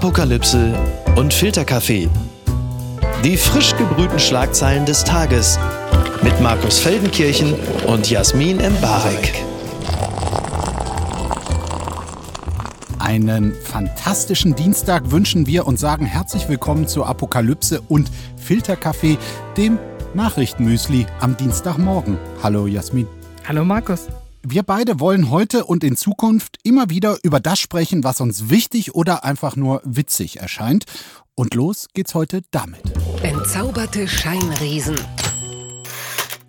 Apokalypse und Filterkaffee. Die frisch gebrühten Schlagzeilen des Tages mit Markus Feldenkirchen und Jasmin Embarek. Einen fantastischen Dienstag wünschen wir und sagen herzlich willkommen zu Apokalypse und Filterkaffee, dem Nachrichtenmüsli am Dienstagmorgen. Hallo Jasmin. Hallo Markus. Wir beide wollen heute und in Zukunft immer wieder über das sprechen, was uns wichtig oder einfach nur witzig erscheint. Und los geht's heute damit. Entzauberte Scheinriesen.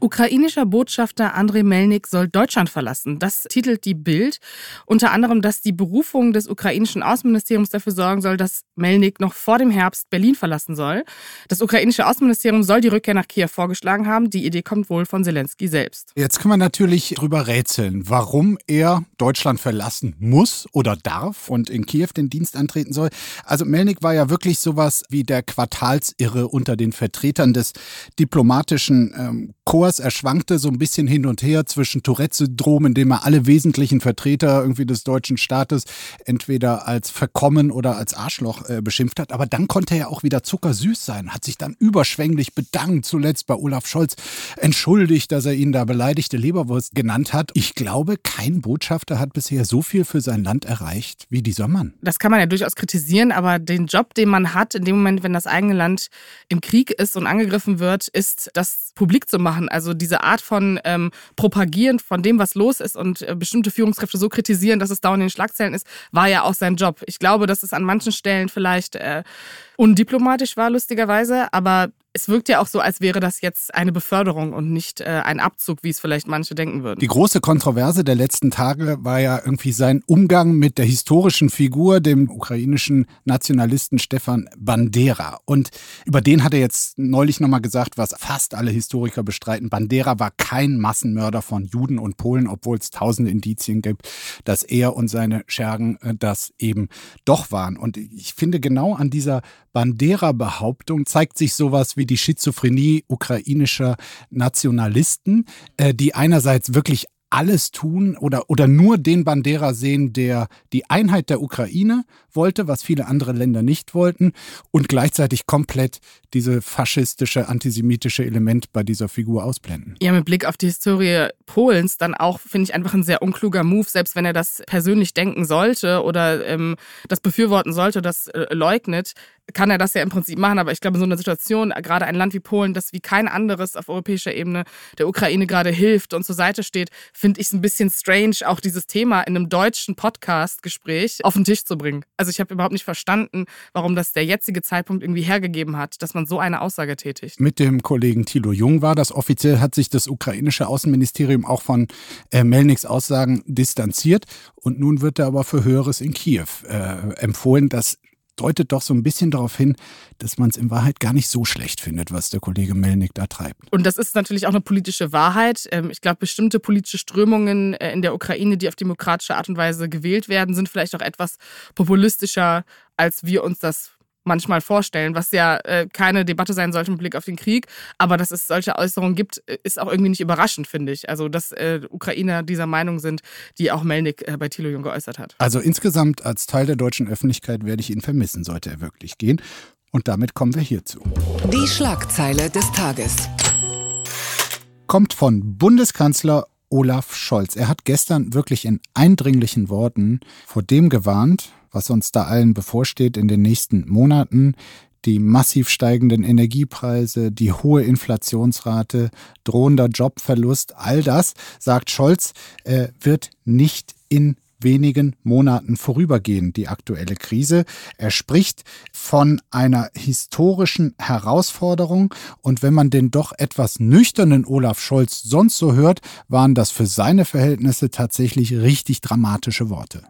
Ukrainischer Botschafter Andrei Melnik soll Deutschland verlassen. Das titelt die Bild. Unter anderem, dass die Berufung des ukrainischen Außenministeriums dafür sorgen soll, dass Melnik noch vor dem Herbst Berlin verlassen soll. Das ukrainische Außenministerium soll die Rückkehr nach Kiew vorgeschlagen haben. Die Idee kommt wohl von Zelensky selbst. Jetzt können wir natürlich drüber rätseln, warum er Deutschland verlassen muss oder darf und in Kiew den Dienst antreten soll. Also Melnik war ja wirklich sowas wie der Quartalsirre unter den Vertretern des diplomatischen ähm, Chors. Er schwankte so ein bisschen hin und her zwischen Tourette-Syndrom, in dem er alle wesentlichen Vertreter irgendwie des deutschen Staates entweder als verkommen oder als Arschloch äh, beschimpft hat. Aber dann konnte er auch wieder zuckersüß sein, hat sich dann überschwänglich bedankt, zuletzt bei Olaf Scholz entschuldigt, dass er ihn da beleidigte Leberwurst genannt hat. Ich glaube, kein Botschafter hat bisher so viel für sein Land erreicht wie dieser Mann. Das kann man ja durchaus kritisieren, aber den Job, den man hat, in dem Moment, wenn das eigene Land im Krieg ist und angegriffen wird, ist das publik zu machen. Also diese Art von ähm, Propagieren von dem, was los ist und äh, bestimmte Führungskräfte so kritisieren, dass es dauernd in den Schlagzeilen ist, war ja auch sein Job. Ich glaube, dass es an manchen Stellen vielleicht äh, undiplomatisch war, lustigerweise, aber es wirkt ja auch so, als wäre das jetzt eine Beförderung und nicht äh, ein Abzug, wie es vielleicht manche denken würden. Die große Kontroverse der letzten Tage war ja irgendwie sein Umgang mit der historischen Figur, dem ukrainischen Nationalisten Stefan Bandera. Und über den hat er jetzt neulich nochmal gesagt, was fast alle Historiker bestreiten. Bandera war kein Massenmörder von Juden und Polen, obwohl es tausende Indizien gibt, dass er und seine Schergen äh, das eben doch waren. Und ich finde, genau an dieser Bandera-Behauptung zeigt sich sowas wie die Schizophrenie ukrainischer Nationalisten, äh, die einerseits wirklich alles tun oder, oder nur den Bandera sehen, der die Einheit der Ukraine wollte, was viele andere Länder nicht wollten, und gleichzeitig komplett diese faschistische, antisemitische Element bei dieser Figur ausblenden. Ja, mit Blick auf die Historie Polens dann auch, finde ich, einfach ein sehr unkluger Move, selbst wenn er das persönlich denken sollte oder ähm, das befürworten sollte, das äh, leugnet, kann er das ja im Prinzip machen. Aber ich glaube, in so einer Situation, gerade ein Land wie Polen, das wie kein anderes auf europäischer Ebene der Ukraine gerade hilft und zur Seite steht, finde ich es ein bisschen strange, auch dieses Thema in einem deutschen Podcast-Gespräch auf den Tisch zu bringen. Also ich habe überhaupt nicht verstanden, warum das der jetzige Zeitpunkt irgendwie hergegeben hat, dass man so eine Aussage tätigt. Mit dem Kollegen Thilo Jung war das. Offiziell hat sich das ukrainische Außenministerium auch von äh, Melniks Aussagen distanziert. Und nun wird er aber für Höheres in Kiew äh, empfohlen. Das deutet doch so ein bisschen darauf hin, dass man es in Wahrheit gar nicht so schlecht findet, was der Kollege Melnik da treibt. Und das ist natürlich auch eine politische Wahrheit. Ähm, ich glaube, bestimmte politische Strömungen äh, in der Ukraine, die auf demokratische Art und Weise gewählt werden, sind vielleicht auch etwas populistischer, als wir uns das manchmal vorstellen, was ja äh, keine Debatte sein sollte mit Blick auf den Krieg. Aber dass es solche Äußerungen gibt, äh, ist auch irgendwie nicht überraschend, finde ich. Also, dass äh, Ukrainer dieser Meinung sind, die auch Melnik äh, bei Thilo Jung geäußert hat. Also insgesamt als Teil der deutschen Öffentlichkeit werde ich ihn vermissen, sollte er wirklich gehen. Und damit kommen wir hierzu. Die Schlagzeile des Tages. Kommt von Bundeskanzler Olaf Scholz. Er hat gestern wirklich in eindringlichen Worten vor dem gewarnt, was uns da allen bevorsteht in den nächsten Monaten. Die massiv steigenden Energiepreise, die hohe Inflationsrate, drohender Jobverlust, all das, sagt Scholz, äh, wird nicht in wenigen Monaten vorübergehen, die aktuelle Krise. Er spricht von einer historischen Herausforderung und wenn man den doch etwas nüchternen Olaf Scholz sonst so hört, waren das für seine Verhältnisse tatsächlich richtig dramatische Worte.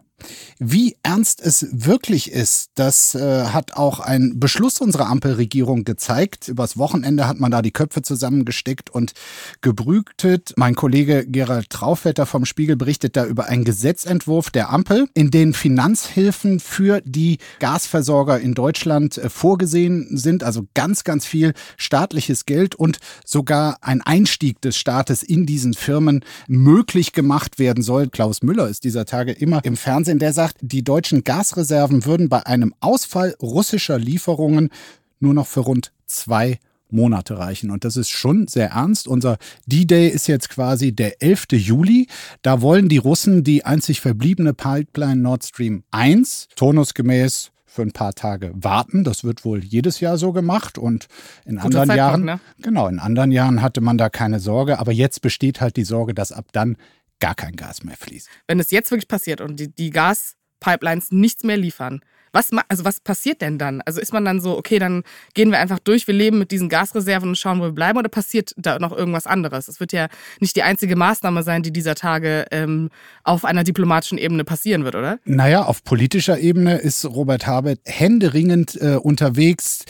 Wie ernst es wirklich ist, das äh, hat auch ein Beschluss unserer Ampelregierung gezeigt. Übers Wochenende hat man da die Köpfe zusammengesteckt und gebrütet. Mein Kollege Gerald Traufwetter vom Spiegel berichtet da über einen Gesetzentwurf der Ampel, in den Finanzhilfen für die Gasversorger in Deutschland äh, vorgesehen sind. Also ganz, ganz viel staatliches Geld und sogar ein Einstieg des Staates in diesen Firmen möglich gemacht werden soll. Klaus Müller ist dieser Tage immer im Fernsehen in der sagt, die deutschen Gasreserven würden bei einem Ausfall russischer Lieferungen nur noch für rund zwei Monate reichen. Und das ist schon sehr ernst. Unser D-Day ist jetzt quasi der 11. Juli. Da wollen die Russen die einzig verbliebene Pipeline Nord Stream 1 turnusgemäß für ein paar Tage warten. Das wird wohl jedes Jahr so gemacht und in Guter anderen Zeitpunkt, Jahren, ne? genau, in anderen Jahren hatte man da keine Sorge, aber jetzt besteht halt die Sorge, dass ab dann gar kein Gas mehr fließt. Wenn es jetzt wirklich passiert und die, die Gaspipelines nichts mehr liefern, was, also was passiert denn dann? Also ist man dann so, okay, dann gehen wir einfach durch, wir leben mit diesen Gasreserven und schauen, wo wir bleiben, oder passiert da noch irgendwas anderes? Es wird ja nicht die einzige Maßnahme sein, die dieser Tage ähm, auf einer diplomatischen Ebene passieren wird, oder? Naja, auf politischer Ebene ist Robert Habeck händeringend äh, unterwegs,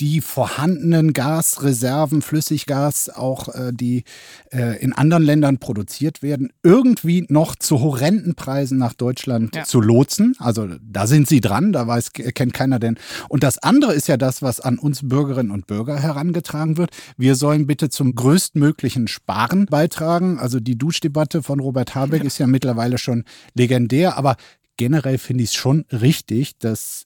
die vorhandenen Gasreserven, Flüssiggas, auch äh, die äh, in anderen Ländern produziert werden, irgendwie noch zu horrenden Preisen nach Deutschland Ja. zu lotsen. Also da sind sie dran, da weiß, kennt keiner denn. Und das andere ist ja das, was an uns Bürgerinnen und Bürger herangetragen wird. Wir sollen bitte zum größtmöglichen Sparen beitragen. Also die Duschdebatte von Robert Habeck ist ja mittlerweile schon legendär, aber generell finde ich es schon richtig, dass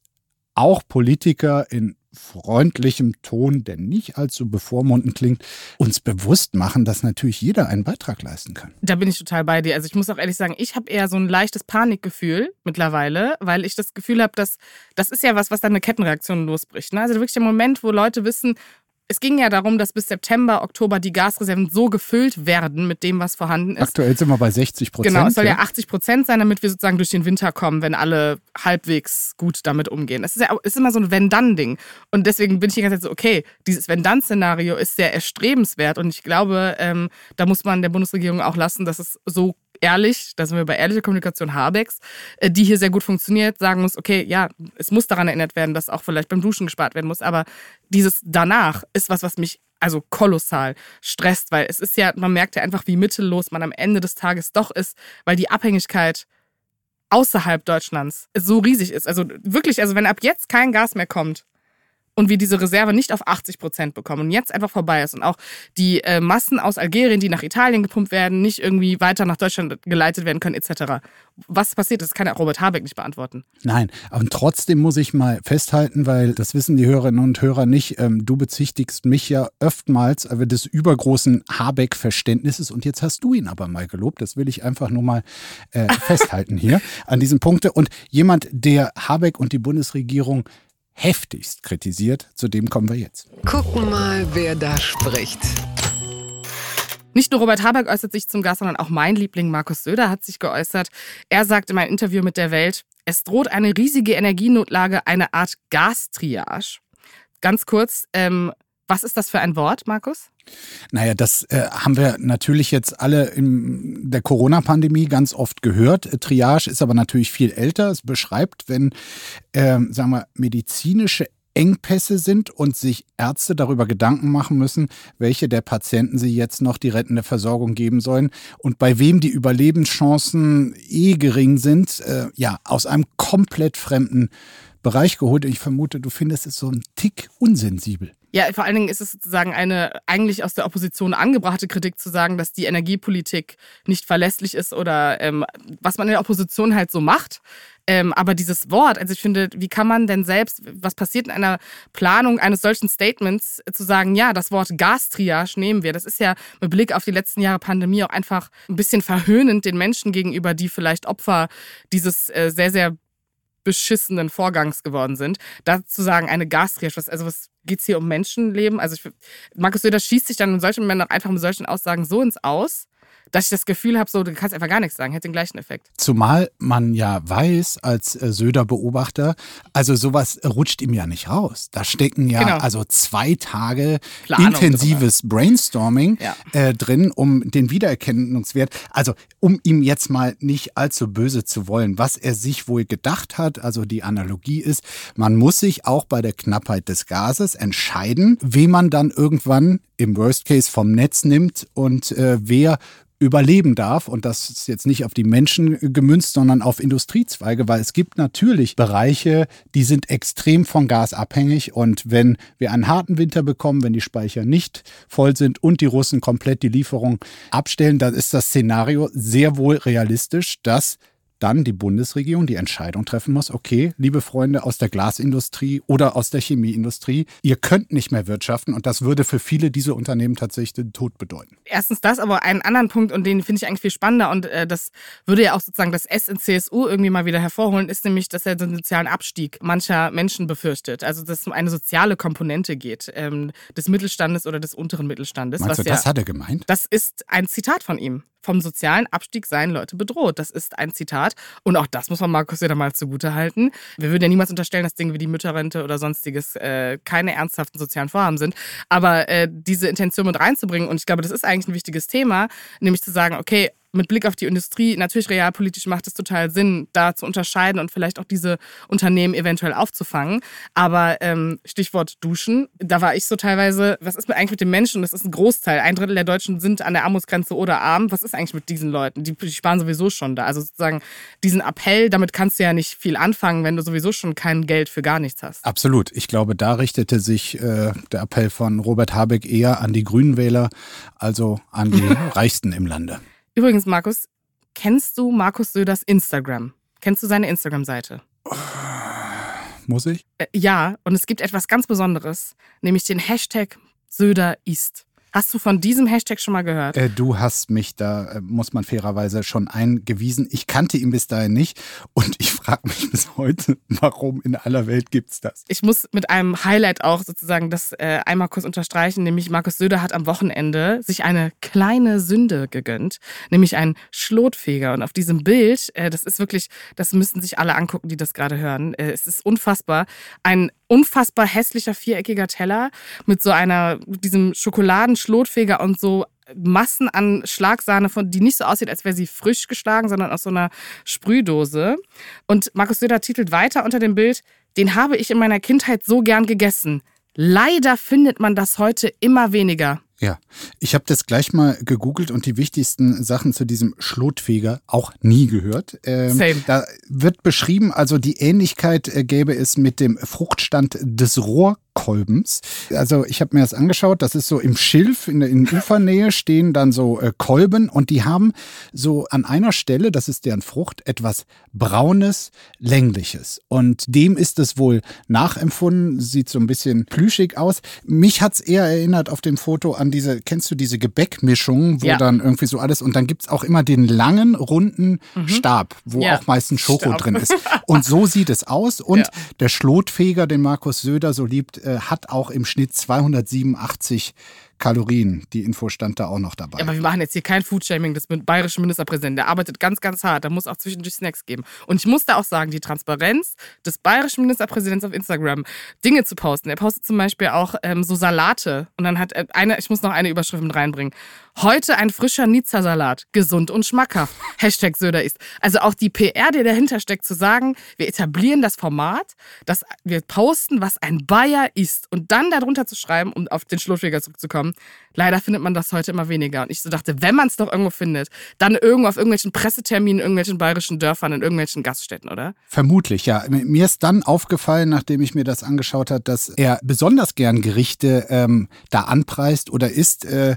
auch Politiker in freundlichem Ton, der nicht allzu bevormundend klingt, uns bewusst machen, dass natürlich jeder einen Beitrag leisten kann. Da bin ich total bei dir. Also ich muss auch ehrlich sagen, ich habe eher so ein leichtes Panikgefühl mittlerweile, weil ich das Gefühl habe, dass das ist ja was, was dann eine Kettenreaktion losbricht. Ne? Also wirklich der Moment, wo Leute wissen, es ging ja darum, dass bis September, Oktober die Gasreserven so gefüllt werden mit dem, was vorhanden ist. Aktuell sind wir bei 60 Prozent. Genau, es soll ja 80 Prozent sein, damit wir sozusagen durch den Winter kommen, wenn alle halbwegs gut damit umgehen. Es ist ja ist immer so ein Wenn-Dann-Ding. Und deswegen bin ich die ganze Zeit so, okay, dieses Wenn-Dann-Szenario ist sehr erstrebenswert. Und ich glaube, ähm, da muss man der Bundesregierung auch lassen, dass es so ehrlich, da sind wir bei ehrlicher Kommunikation Habecks, äh, die hier sehr gut funktioniert, sagen muss, okay, ja, es muss daran erinnert werden, dass auch vielleicht beim Duschen gespart werden muss, aber dieses danach ist was, was mich also kolossal stresst, weil es ist ja, man merkt ja einfach, wie mittellos man am Ende des Tages doch ist, weil die Abhängigkeit außerhalb Deutschlands so riesig ist. Also wirklich, also wenn ab jetzt kein Gas mehr kommt und wir diese Reserve nicht auf 80 Prozent bekommen und jetzt einfach vorbei ist und auch die äh, Massen aus Algerien, die nach Italien gepumpt werden, nicht irgendwie weiter nach Deutschland geleitet werden können, etc. Was passiert, das kann Robert Habeck nicht beantworten. Nein, aber trotzdem muss ich mal festhalten, weil das wissen die Hörerinnen und Hörer nicht. Ähm, du bezichtigst mich ja oftmals äh, des übergroßen Habeck-Verständnisses und jetzt hast du ihn aber mal gelobt. Das will ich einfach nur mal äh, festhalten hier an diesem Punkte. Und jemand, der Habeck und die Bundesregierung heftigst kritisiert, zu dem kommen wir jetzt. Gucken mal, wer da spricht. Nicht nur Robert Habeck äußert sich zum Gas, sondern auch mein Liebling Markus Söder hat sich geäußert. Er sagt in einem Interview mit der Welt, es droht eine riesige Energienotlage, eine Art Gastriage. Ganz kurz, ähm, was ist das für ein Wort, Markus? Naja, das äh, haben wir natürlich jetzt alle in der Corona-Pandemie ganz oft gehört. Äh, Triage ist aber natürlich viel älter. Es beschreibt, wenn, äh, sagen wir, medizinische Engpässe sind und sich Ärzte darüber Gedanken machen müssen, welche der Patienten sie jetzt noch die rettende Versorgung geben sollen und bei wem die Überlebenschancen eh gering sind, äh, ja, aus einem komplett fremden Bereich geholt. Ich vermute, du findest es so ein Tick unsensibel. Ja, vor allen Dingen ist es sozusagen eine eigentlich aus der Opposition angebrachte Kritik zu sagen, dass die Energiepolitik nicht verlässlich ist oder ähm, was man in der Opposition halt so macht. Ähm, aber dieses Wort, also ich finde, wie kann man denn selbst, was passiert in einer Planung eines solchen Statements, äh, zu sagen, ja, das Wort Gastriage nehmen wir. Das ist ja mit Blick auf die letzten Jahre Pandemie auch einfach ein bisschen verhöhnend den Menschen gegenüber, die vielleicht Opfer dieses äh, sehr, sehr beschissenen Vorgangs geworden sind. Dazu sagen, eine Gastriage, was, also was geht's hier um Menschenleben? Also ich, Markus Söder schießt sich dann in solchen auch einfach mit solchen Aussagen so ins Aus, dass ich das Gefühl habe, so, du kannst einfach gar nichts sagen, hätte den gleichen Effekt. Zumal man ja weiß als äh, Söder-Beobachter, also sowas rutscht ihm ja nicht raus. Da stecken ja Genau. also zwei Tage Planung intensives Brainstorming Ja. äh, drin, um den Wiedererkennungswert, also um ihm jetzt mal nicht allzu böse zu wollen, was er sich wohl gedacht hat. Also die Analogie ist, man muss sich auch bei der Knappheit des Gases entscheiden, wen man dann irgendwann im Worst Case vom Netz nimmt und äh, wer überleben darf. Und das ist jetzt nicht auf die Menschen gemünzt, sondern auf Industriezweige, weil es gibt natürlich Bereiche, die sind extrem von Gas abhängig. Und wenn wir einen harten Winter bekommen, wenn die Speicher nicht voll sind und die Russen komplett die Lieferung abstellen, dann ist das Szenario sehr wohl realistisch, dass dann die Bundesregierung die Entscheidung treffen muss, okay, liebe Freunde aus der Glasindustrie oder aus der Chemieindustrie, ihr könnt nicht mehr wirtschaften und das würde für viele dieser Unternehmen tatsächlich den Tod bedeuten. Erstens das, aber einen anderen Punkt und den finde ich eigentlich viel spannender und äh, das würde ja auch sozusagen das S in CSU irgendwie mal wieder hervorholen, ist nämlich, dass er den sozialen Abstieg mancher Menschen befürchtet. Also dass es um eine soziale Komponente geht ähm, des Mittelstandes oder des unteren Mittelstandes. Meinst du, ja, das hat er gemeint? Das ist ein Zitat von ihm vom sozialen Abstieg seien Leute bedroht. Das ist ein Zitat. Und auch das muss man Markus wieder mal zugute halten. Wir würden ja niemals unterstellen, dass Dinge wie die Mütterrente oder sonstiges äh, keine ernsthaften sozialen Vorhaben sind. Aber äh, diese Intention mit reinzubringen, und ich glaube, das ist eigentlich ein wichtiges Thema, nämlich zu sagen, okay, mit Blick auf die Industrie, natürlich realpolitisch macht es total Sinn, da zu unterscheiden und vielleicht auch diese Unternehmen eventuell aufzufangen. Aber ähm, Stichwort Duschen, da war ich so teilweise, was ist eigentlich mit den Menschen? Das ist ein Großteil. Ein Drittel der Deutschen sind an der Armutsgrenze oder arm. Was ist eigentlich mit diesen Leuten? Die, die sparen sowieso schon da. Also sozusagen diesen Appell, damit kannst du ja nicht viel anfangen, wenn du sowieso schon kein Geld für gar nichts hast. Absolut. Ich glaube, da richtete sich äh, der Appell von Robert Habeck eher an die Grünenwähler, also an die Reichsten im Lande. Übrigens, Markus, kennst du Markus Söders Instagram? Kennst du seine Instagram-Seite? Muss ich? Äh, ja, und es gibt etwas ganz Besonderes, nämlich den Hashtag Söder ist. Hast du von diesem Hashtag schon mal gehört? Äh, du hast mich da, äh, muss man fairerweise schon eingewiesen. Ich kannte ihn bis dahin nicht und ich frage mich bis heute, warum in aller Welt gibt es das? Ich muss mit einem Highlight auch sozusagen das äh, einmal kurz unterstreichen, nämlich Markus Söder hat am Wochenende sich eine kleine Sünde gegönnt, nämlich einen Schlotfeger. Und auf diesem Bild, äh, das ist wirklich, das müssen sich alle angucken, die das gerade hören. Äh, es ist unfassbar. Ein unfassbar hässlicher viereckiger Teller mit so einer, diesem Schokoladenschlotfeger und so Massen an Schlagsahne, von, die nicht so aussieht, als wäre sie frisch geschlagen, sondern aus so einer Sprühdose. Und Markus Söder titelt weiter unter dem Bild, den habe ich in meiner Kindheit so gern gegessen. Leider findet man das heute immer weniger. Ja, ich habe das gleich mal gegoogelt und die wichtigsten Sachen zu diesem Schlotfeger auch nie gehört. Ähm, Same. Da wird beschrieben, also die Ähnlichkeit äh, gäbe es mit dem Fruchtstand des Rohr Kolbens. Also ich habe mir das angeschaut, das ist so im Schilf, in, in Ufernähe stehen dann so äh, Kolben und die haben so an einer Stelle, das ist deren Frucht, etwas braunes, längliches. Und dem ist es wohl nachempfunden, sieht so ein bisschen plüschig aus. Mich hat's eher erinnert auf dem Foto an diese, kennst du diese Gebäckmischung, wo ja. dann irgendwie so alles, und dann gibt's auch immer den langen, runden mhm. Stab, wo ja. auch meistens Schoko Stab. drin ist. Und so sieht es aus. Und ja. der Schlotfeger, den Markus Söder so liebt, äh, hat auch im Schnitt 287 Kalorien. Die Info stand da auch noch dabei. Ja, aber wir machen jetzt hier kein Foodshaming des bayerischen Ministerpräsidenten. Der arbeitet ganz, ganz hart. Da muss auch zwischendurch Snacks geben. Und ich muss da auch sagen, die Transparenz des bayerischen Ministerpräsidenten auf Instagram, Dinge zu posten. Er postet zum Beispiel auch ähm, so Salate. Und dann hat er eine, ich muss noch eine Überschrift mit reinbringen. Heute ein frischer Nizza-Salat. Gesund und schmackhaft. Hashtag Söder ist. Also auch die PR, die dahinter steckt, zu sagen, wir etablieren das Format, dass wir posten, was ein Bayer ist. Und dann darunter zu schreiben, um auf den Schlotwäger zurückzukommen, Leider findet man das heute immer weniger. Und ich so dachte, wenn man es doch irgendwo findet, dann irgendwo auf irgendwelchen Presseterminen, in irgendwelchen bayerischen Dörfern, in irgendwelchen Gaststätten, oder? Vermutlich, ja. Mir ist dann aufgefallen, nachdem ich mir das angeschaut habe, dass er besonders gern Gerichte ähm, da anpreist oder isst, äh,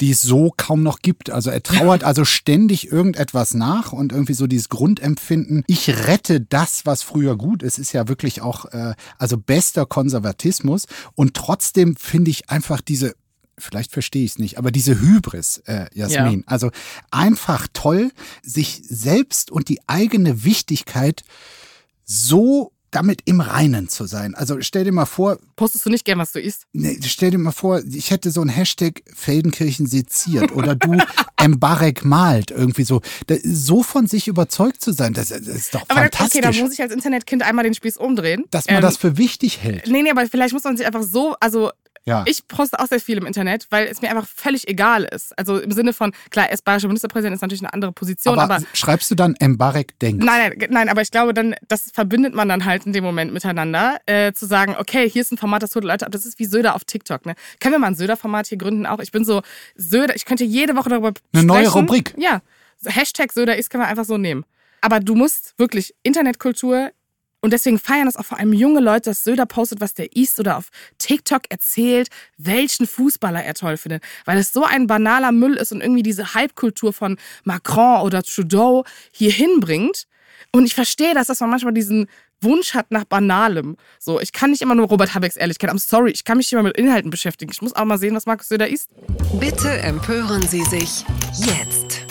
die es so kaum noch gibt. Also er trauert also ständig irgendetwas nach und irgendwie so dieses Grundempfinden, ich rette das, was früher gut ist, ist ja wirklich auch, äh, also bester Konservatismus. Und trotzdem finde ich einfach diese vielleicht verstehe ich es nicht, aber diese Hybris, äh, Jasmin, ja. also einfach toll, sich selbst und die eigene Wichtigkeit so damit im Reinen zu sein. Also stell dir mal vor. Postest du nicht gern, was du isst? Nee, stell dir mal vor, ich hätte so ein Hashtag Feldenkirchen seziert oder du Mbarek malt, irgendwie so. so von sich überzeugt zu sein, das, das ist doch aber fantastisch. Okay, da muss ich als Internetkind einmal den Spieß umdrehen. Dass man ähm, das für wichtig hält. Nee, nee, aber vielleicht muss man sich einfach so, also ja. Ich poste auch sehr viel im Internet, weil es mir einfach völlig egal ist. Also im Sinne von, klar, er ist bayerischer Ministerpräsident, ist natürlich eine andere Position. Aber, aber schreibst du dann Mbarek denkt? Nein, nein, nein, aber ich glaube dann, das verbindet man dann halt in dem Moment miteinander, äh, zu sagen, okay, hier ist ein Format, das holt Leute ab. Das ist wie Söder auf TikTok. Ne? Können wir mal ein Söder-Format hier gründen auch? Ich bin so, Söder, ich könnte jede Woche darüber Eine sprechen. neue Rubrik. Ja, Hashtag Söder ist, können wir einfach so nehmen. Aber du musst wirklich Internetkultur und deswegen feiern das auch vor allem junge Leute, dass Söder postet, was der isst oder auf TikTok erzählt, welchen Fußballer er toll findet. Weil es so ein banaler Müll ist und irgendwie diese Hype-Kultur von Macron oder Trudeau hier hinbringt. Und ich verstehe das, dass man manchmal diesen Wunsch hat nach Banalem. So, ich kann nicht immer nur Robert Habecks Ehrlichkeit. I'm sorry, ich kann mich immer mit Inhalten beschäftigen. Ich muss auch mal sehen, was Markus Söder isst. Bitte empören Sie sich jetzt.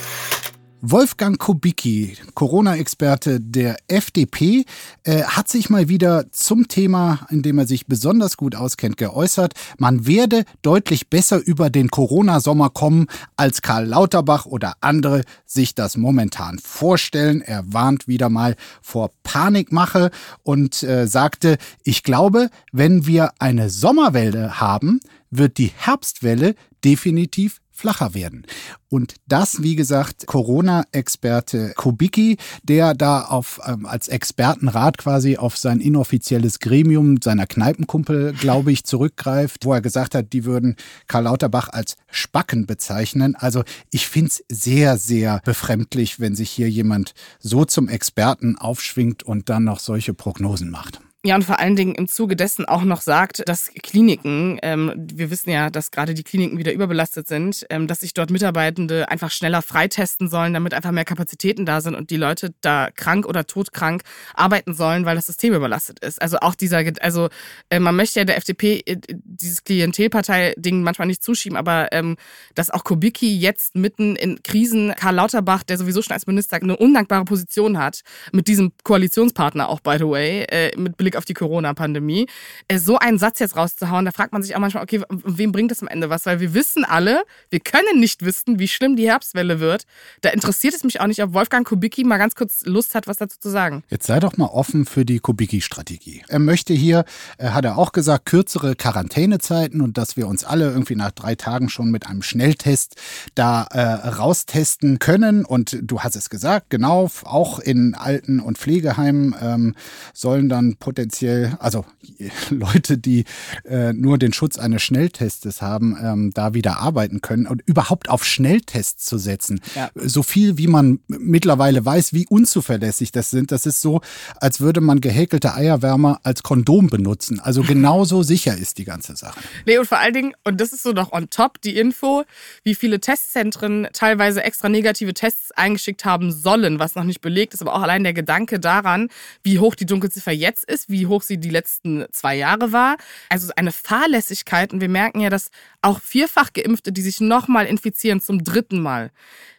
Wolfgang Kubicki, Corona-Experte der FDP, äh, hat sich mal wieder zum Thema, in dem er sich besonders gut auskennt, geäußert. Man werde deutlich besser über den Corona-Sommer kommen, als Karl Lauterbach oder andere sich das momentan vorstellen. Er warnt wieder mal vor Panikmache und äh, sagte, ich glaube, wenn wir eine Sommerwelle haben, wird die Herbstwelle definitiv flacher werden. Und das, wie gesagt, Corona-Experte Kubicki, der da auf, ähm, als Expertenrat quasi auf sein inoffizielles Gremium seiner Kneipenkumpel, glaube ich, zurückgreift, wo er gesagt hat, die würden Karl Lauterbach als Spacken bezeichnen. Also ich finde es sehr, sehr befremdlich, wenn sich hier jemand so zum Experten aufschwingt und dann noch solche Prognosen macht. Ja, und vor allen Dingen im Zuge dessen auch noch sagt, dass Kliniken, ähm, wir wissen ja, dass gerade die Kliniken wieder überbelastet sind, ähm, dass sich dort Mitarbeitende einfach schneller freitesten sollen, damit einfach mehr Kapazitäten da sind und die Leute da krank oder todkrank arbeiten sollen, weil das System überlastet ist. Also auch dieser, also äh, man möchte ja der FDP äh, dieses Klientelpartei-Ding manchmal nicht zuschieben, aber ähm, dass auch Kubicki jetzt mitten in Krisen Karl Lauterbach, der sowieso schon als Minister eine undankbare Position hat, mit diesem Koalitionspartner auch, by the way, äh, mit Blick auf die Corona-Pandemie, äh, so einen Satz jetzt rauszuhauen, da fragt man sich auch manchmal, okay, wem bringt das am Ende was? Weil wir wissen alle, wir können nicht wissen, wie schlimm die Herbstwelle wird. Da interessiert es mich auch nicht, ob Wolfgang Kubicki mal ganz kurz Lust hat, was dazu zu sagen. Jetzt sei doch mal offen für die Kubicki-Strategie. Er möchte hier, äh, hat er auch gesagt, kürzere Quarantänezeiten und dass wir uns alle irgendwie nach drei Tagen schon mit einem Schnelltest da äh, raustesten können. Und du hast es gesagt, genau, auch in Alten- und Pflegeheimen ähm, sollen dann potenziell also Leute, die äh, nur den Schutz eines Schnelltests haben, ähm, da wieder arbeiten können und überhaupt auf Schnelltests zu setzen. Ja. So viel, wie man mittlerweile weiß, wie unzuverlässig das sind, das ist so, als würde man gehäkelte Eierwärmer als Kondom benutzen. Also genauso sicher ist die ganze Sache. Nee, und vor allen Dingen, und das ist so noch on top, die Info, wie viele Testzentren teilweise extra negative Tests eingeschickt haben sollen, was noch nicht belegt ist, aber auch allein der Gedanke daran, wie hoch die Dunkelziffer jetzt ist, wie hoch sie die letzten zwei Jahre war. Also eine Fahrlässigkeit. Und wir merken ja, dass auch vierfach Geimpfte, die sich nochmal infizieren, zum dritten Mal,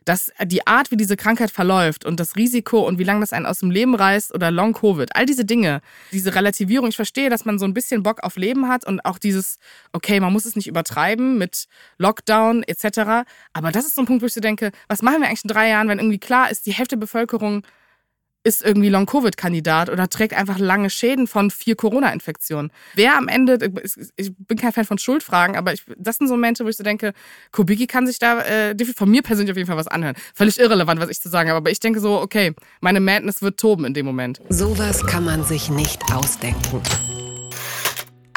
dass die Art, wie diese Krankheit verläuft und das Risiko und wie lange das einen aus dem Leben reißt oder Long-Covid, all diese Dinge, diese Relativierung, ich verstehe, dass man so ein bisschen Bock auf Leben hat und auch dieses, okay, man muss es nicht übertreiben mit Lockdown etc. Aber das ist so ein Punkt, wo ich so denke, was machen wir eigentlich in drei Jahren, wenn irgendwie klar ist, die Hälfte der Bevölkerung ist irgendwie Long-Covid-Kandidat oder trägt einfach lange Schäden von vier Corona-Infektionen. Wer am Ende, ich bin kein Fan von Schuldfragen, aber ich, das sind so Momente, wo ich so denke, Kubicki kann sich da äh, von mir persönlich auf jeden Fall was anhören. Völlig irrelevant, was ich zu sagen habe, aber ich denke so, okay, meine Madness wird toben in dem Moment. Sowas kann man sich nicht ausdenken.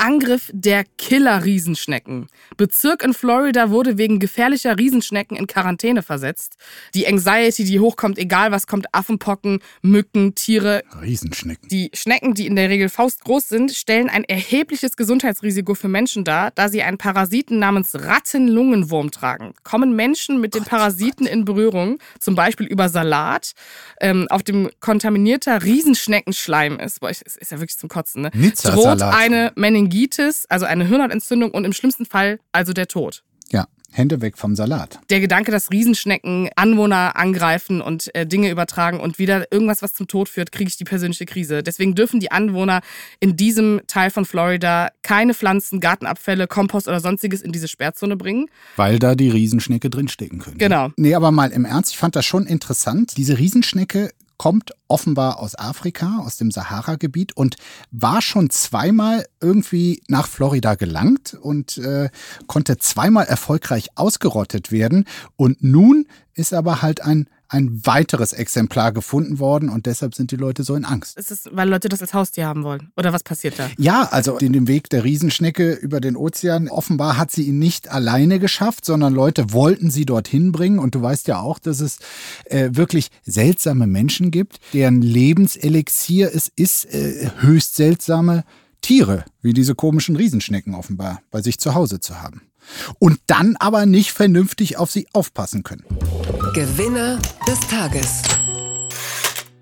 Angriff der Killer-Riesenschnecken. Bezirk in Florida wurde wegen gefährlicher Riesenschnecken in Quarantäne versetzt. Die Anxiety, die hochkommt, egal was kommt, Affenpocken, Mücken, Tiere. Riesenschnecken. Die Schnecken, die in der Regel faustgroß sind, stellen ein erhebliches Gesundheitsrisiko für Menschen dar, da sie einen Parasiten namens Rattenlungenwurm tragen. Kommen Menschen mit dem Parasiten in Berührung, zum Beispiel über Salat, ähm, auf dem kontaminierter Riesenschneckenschleim ist, boah, ist, ist ja wirklich zum Kotzen, ne? droht eine Meningitis Meningitis, also eine Hirnhautentzündung und im schlimmsten Fall also der Tod. Ja. Hände weg vom Salat. Der Gedanke, dass Riesenschnecken Anwohner angreifen und äh, Dinge übertragen und wieder irgendwas, was zum Tod führt, kriege ich die persönliche Krise. Deswegen dürfen die Anwohner in diesem Teil von Florida keine Pflanzen, Gartenabfälle, Kompost oder sonstiges in diese Sperrzone bringen. Weil da die Riesenschnecke drinstecken können. Genau. Nee, aber mal im Ernst, ich fand das schon interessant. Diese Riesenschnecke kommt offenbar aus Afrika, aus dem Sahara-Gebiet und war schon zweimal irgendwie nach Florida gelangt und äh, konnte zweimal erfolgreich ausgerottet werden. Und nun ist aber halt ein ein weiteres Exemplar gefunden worden und deshalb sind die Leute so in Angst. Ist es, weil Leute das als Haustier haben wollen? Oder was passiert da? Ja, also in dem Weg der Riesenschnecke über den Ozean, offenbar hat sie ihn nicht alleine geschafft, sondern Leute wollten sie dorthin bringen. Und du weißt ja auch, dass es äh, wirklich seltsame Menschen gibt, deren Lebenselixier es ist, äh, höchst seltsame Tiere, wie diese komischen Riesenschnecken offenbar, bei sich zu Hause zu haben. Und dann aber nicht vernünftig auf sie aufpassen können. Gewinner des Tages.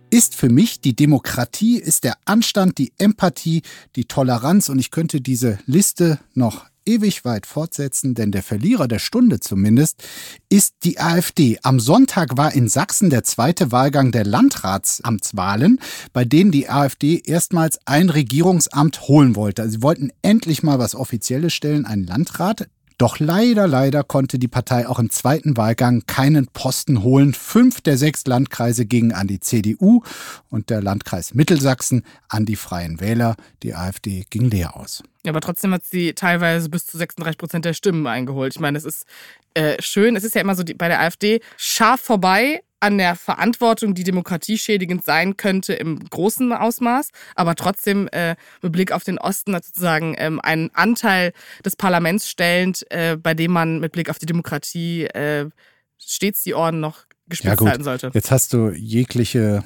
ist für mich die Demokratie, ist der Anstand, die Empathie, die Toleranz und ich könnte diese Liste noch ewig weit fortsetzen, denn der Verlierer der Stunde zumindest ist die AfD. Am Sonntag war in Sachsen der zweite Wahlgang der Landratsamtswahlen, bei denen die AfD erstmals ein Regierungsamt holen wollte. Sie wollten endlich mal was Offizielles stellen, einen Landrat. Doch leider, leider konnte die Partei auch im zweiten Wahlgang keinen Posten holen. Fünf der sechs Landkreise gingen an die CDU und der Landkreis Mittelsachsen an die Freien Wähler. Die AfD ging leer aus. Ja, aber trotzdem hat sie teilweise bis zu 36 Prozent der Stimmen eingeholt. Ich meine, es ist äh, schön. Es ist ja immer so die, bei der AfD scharf vorbei an der Verantwortung, die demokratieschädigend sein könnte im großen Ausmaß, aber trotzdem äh, mit Blick auf den Osten sozusagen ähm, einen Anteil des Parlaments stellend, äh, bei dem man mit Blick auf die Demokratie äh, stets die Ohren noch gespitzt ja, halten sollte. Jetzt hast du jegliche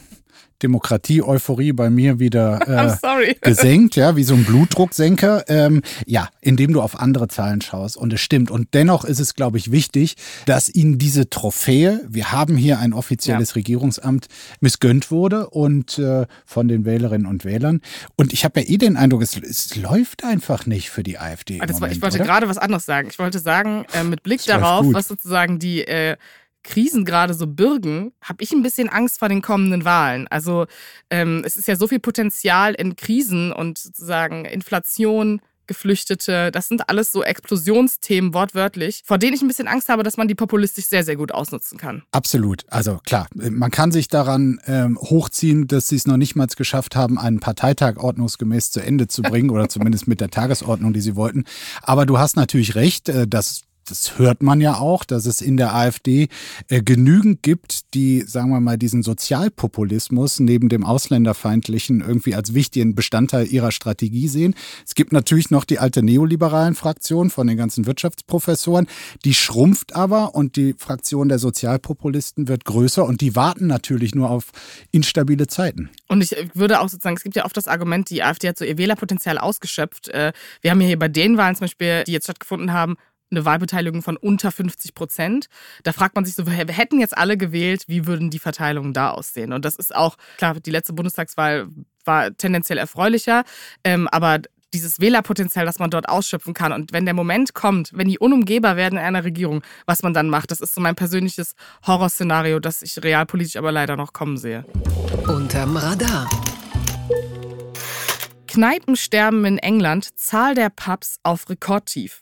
Demokratie-Euphorie bei mir wieder äh, gesenkt, ja, wie so ein Blutdrucksenker. Ähm, ja, indem du auf andere Zahlen schaust. Und es stimmt. Und dennoch ist es, glaube ich, wichtig, dass ihnen diese Trophäe, wir haben hier ein offizielles ja. Regierungsamt, missgönnt wurde und äh, von den Wählerinnen und Wählern. Und ich habe ja eh den Eindruck, es, es, läuft einfach nicht für die AfD. Ah, Moment, war, ich wollte gerade was anderes sagen. Ich wollte sagen, äh, mit Blick darauf, was sozusagen die äh, Krisen gerade so bürgen, habe ich ein bisschen Angst vor den kommenden Wahlen. Also ähm, es ist ja so viel Potenzial in Krisen und sozusagen Inflation, Geflüchtete, das sind alles so Explosionsthemen wortwörtlich, vor denen ich ein bisschen Angst habe, dass man die populistisch sehr, sehr gut ausnutzen kann. Absolut. Also klar, man kann sich daran ähm, hochziehen, dass sie es noch nicht mal geschafft haben, einen Parteitag ordnungsgemäß zu Ende zu bringen oder zumindest mit der Tagesordnung, die sie wollten. Aber du hast natürlich recht, äh, dass das hört man ja auch, dass es in der AfD äh, genügend gibt, die, sagen wir mal, diesen Sozialpopulismus neben dem Ausländerfeindlichen irgendwie als wichtigen Bestandteil ihrer Strategie sehen. Es gibt natürlich noch die alte neoliberalen Fraktion von den ganzen Wirtschaftsprofessoren. Die schrumpft aber und die Fraktion der Sozialpopulisten wird größer und die warten natürlich nur auf instabile Zeiten. Und ich würde auch sozusagen, es gibt ja oft das Argument, die AfD hat so ihr Wählerpotenzial ausgeschöpft. Äh, wir haben ja hier bei den Wahlen zum Beispiel, die jetzt stattgefunden haben, eine Wahlbeteiligung von unter 50 Prozent. Da fragt man sich so, wir hätten jetzt alle gewählt, wie würden die Verteilungen da aussehen? Und das ist auch, klar, die letzte Bundestagswahl war tendenziell erfreulicher, ähm, aber dieses Wählerpotenzial, das man dort ausschöpfen kann. Und wenn der Moment kommt, wenn die unumgehbar werden in einer Regierung, was man dann macht, das ist so mein persönliches Horrorszenario, das ich realpolitisch aber leider noch kommen sehe. Unterm Radar. Kneipensterben in England, Zahl der Pubs auf Rekordtief.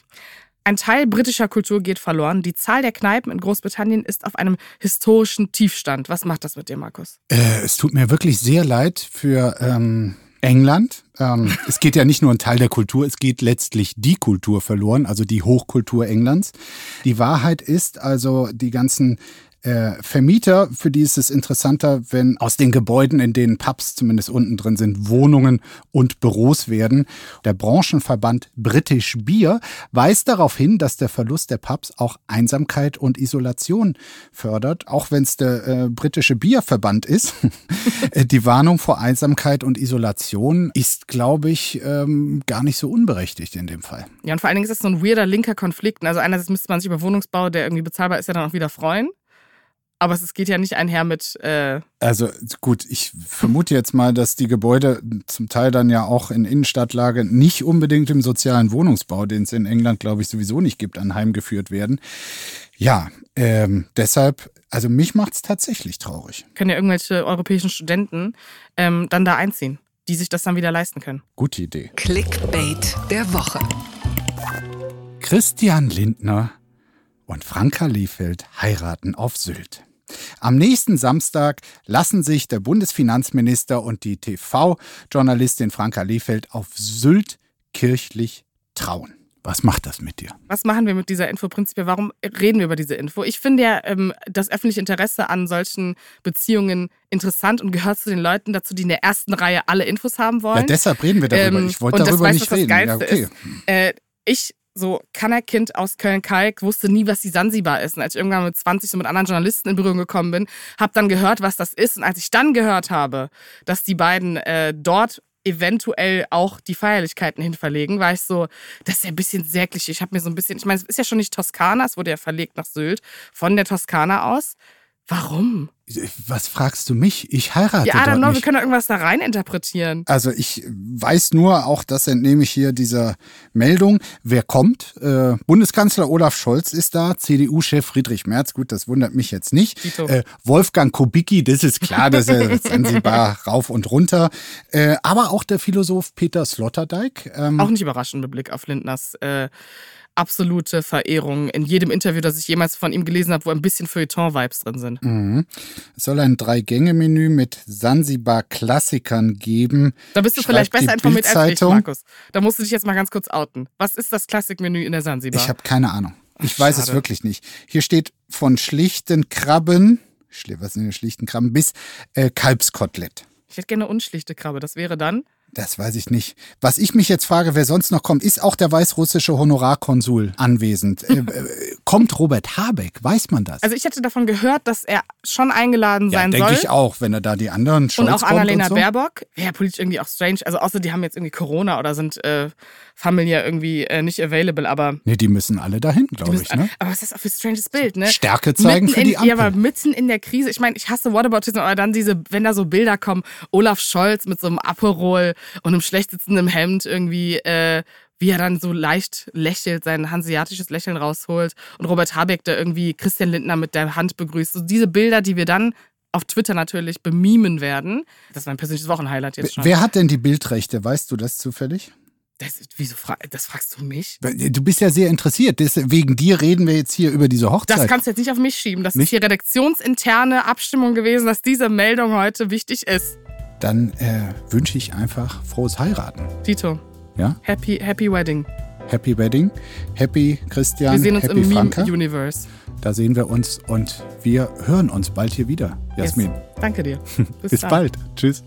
Ein Teil britischer Kultur geht verloren. Die Zahl der Kneipen in Großbritannien ist auf einem historischen Tiefstand. Was macht das mit dir, Markus? Äh, es tut mir wirklich sehr leid für ähm, England. Ähm, es geht ja nicht nur ein Teil der Kultur, es geht letztlich die Kultur verloren, also die Hochkultur Englands. Die Wahrheit ist also, die ganzen äh, Vermieter, für die ist es interessanter, wenn aus den Gebäuden, in denen Pubs zumindest unten drin sind, Wohnungen und Büros werden. Der Branchenverband British Beer weist darauf hin, dass der Verlust der Pubs auch Einsamkeit und Isolation fördert, auch wenn es der äh, britische Bierverband ist. Die Warnung vor Einsamkeit und Isolation ist, glaube ich, ähm, gar nicht so unberechtigt in dem Fall. Ja, und vor allen Dingen ist es so ein weirder linker Konflikt. Also einerseits müsste man sich über Wohnungsbau, der irgendwie bezahlbar ist, ja dann auch wieder freuen. Aber es geht ja nicht einher mit. Äh also gut, ich vermute jetzt mal, dass die Gebäude zum Teil dann ja auch in Innenstadtlage nicht unbedingt im sozialen Wohnungsbau, den es in England, glaube ich, sowieso nicht gibt, anheimgeführt werden. Ja, ähm, deshalb, also mich macht es tatsächlich traurig. Können ja irgendwelche europäischen Studenten ähm, dann da einziehen, die sich das dann wieder leisten können. Gute Idee. Clickbait der Woche. Christian Lindner und Franka Liefeld heiraten auf Sylt. Am nächsten Samstag lassen sich der Bundesfinanzminister und die TV-Journalistin Franka Lehfeld auf Sylt kirchlich trauen. Was macht das mit dir? Was machen wir mit dieser Info prinzipiell? Warum reden wir über diese Info? Ich finde ja ähm, das öffentliche Interesse an solchen Beziehungen interessant und gehört zu den Leuten dazu, die in der ersten Reihe alle Infos haben wollen. Ja, deshalb reden wir darüber. Ähm, ich wollte darüber weiß, nicht reden. Ja, okay. Äh, ich so Kannerkind aus Köln-Kalk wusste nie, was die Sansibar ist. Und als ich irgendwann mit 20 so mit anderen Journalisten in Berührung gekommen bin, habe dann gehört, was das ist. Und als ich dann gehört habe, dass die beiden äh, dort eventuell auch die Feierlichkeiten hinverlegen, war ich so, das ist ja ein bisschen sehr Ich habe mir so ein bisschen, ich meine, es ist ja schon nicht Toskana, es wurde ja verlegt nach Sylt, von der Toskana aus. Warum? Was fragst du mich? Ich heirate Ja, dort know, wir nicht. können doch irgendwas da rein interpretieren. Also ich weiß nur, auch das entnehme ich hier dieser Meldung, wer kommt. Äh, Bundeskanzler Olaf Scholz ist da, CDU-Chef Friedrich Merz, gut, das wundert mich jetzt nicht. Äh, Wolfgang Kubicki, das ist klar, das ist Zanzibar rauf und runter. Äh, aber auch der Philosoph Peter Sloterdijk. Ähm, Auch nicht überraschend mit Blick auf Lindners äh, absolute Verehrung in jedem Interview, das ich jemals von ihm gelesen habe, wo ein bisschen Feuilleton-Vibes drin sind. mhm. Es soll ein Drei-Gänge-Menü mit Zanzibar-Klassikern geben. Da bist du Schreibt vielleicht besser informiert als ich. Markus. Da musst du dich jetzt mal ganz kurz outen. Was ist das Klassikmenü in der Sansibar? Ich habe keine Ahnung. Ich weiß es schade. wirklich nicht. Hier steht von schlichten Krabben, was sind die schlichten Krabben, bis äh, Kalbskotelett. ich hätte gerne eine unschlichte Krabbe. Das wäre dann Das weiß ich nicht. Was ich mich jetzt frage, wer sonst noch kommt, ist auch der weißrussische Honorarkonsul anwesend. äh, äh, kommt Robert Habeck? Weiß man das? Also ich hätte davon gehört, dass er schon eingeladen ja, sein denke soll. ich auch, wenn er da die anderen Scholz und auch Annalena und so. Baerbock. Wäre politisch irgendwie auch strange. Also außer die haben jetzt irgendwie Corona oder sind äh, familiär irgendwie äh, nicht available, aber Nee, die müssen alle dahin, glaube ich. Ne? aber was ist das auch für ein stranges Bild, ne? Stärke zeigen mitten für in, die Ampel. Ja, aber mitten in der Krise. Ich meine, ich hasse Whataboutism, aber dann diese, wenn da so Bilder kommen, Olaf Scholz mit so einem Aperol und einem schlecht sitzenden Hemd irgendwie, äh, wie er dann so leicht lächelt, sein hanseatisches Lächeln rausholt und Robert Habeck, der irgendwie Christian Lindner mit der Hand begrüßt. So diese Bilder, die wir dann auf Twitter natürlich bemimen werden. Das war ein persönliches Wochenhighlight jetzt schon. Wer hat denn die Bildrechte? Weißt du das zufällig? Das, wieso fra das fragst du mich? Du bist ja sehr interessiert. Das- Wegen dir reden wir jetzt hier über diese Hochzeit. Das kannst du jetzt nicht auf mich schieben. Das Nicht? ist hier redaktionsinterne Abstimmung gewesen, dass diese Meldung heute wichtig ist. Dann äh, wünsche ich einfach frohes Heiraten. Tito, Ja? happy, happy wedding. Happy Wedding, Happy Christian, Wir sehen uns Happy im Franka. Meme-Universe. Da sehen wir uns und wir hören uns bald hier wieder. Jasmin, Yes. Danke dir. Bis, bis bald. Tschüss.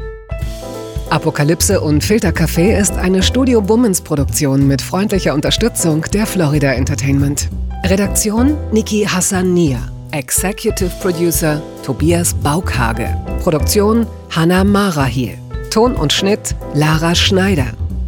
Apokalypse und Filtercafé ist eine Studio Bummens Produktion mit freundlicher Unterstützung der Florida Entertainment. Redaktion Niki Hassania. Executive Producer Tobias Baukhage. Produktion Hanna Marahiel. Ton und Schnitt Lara Schneider.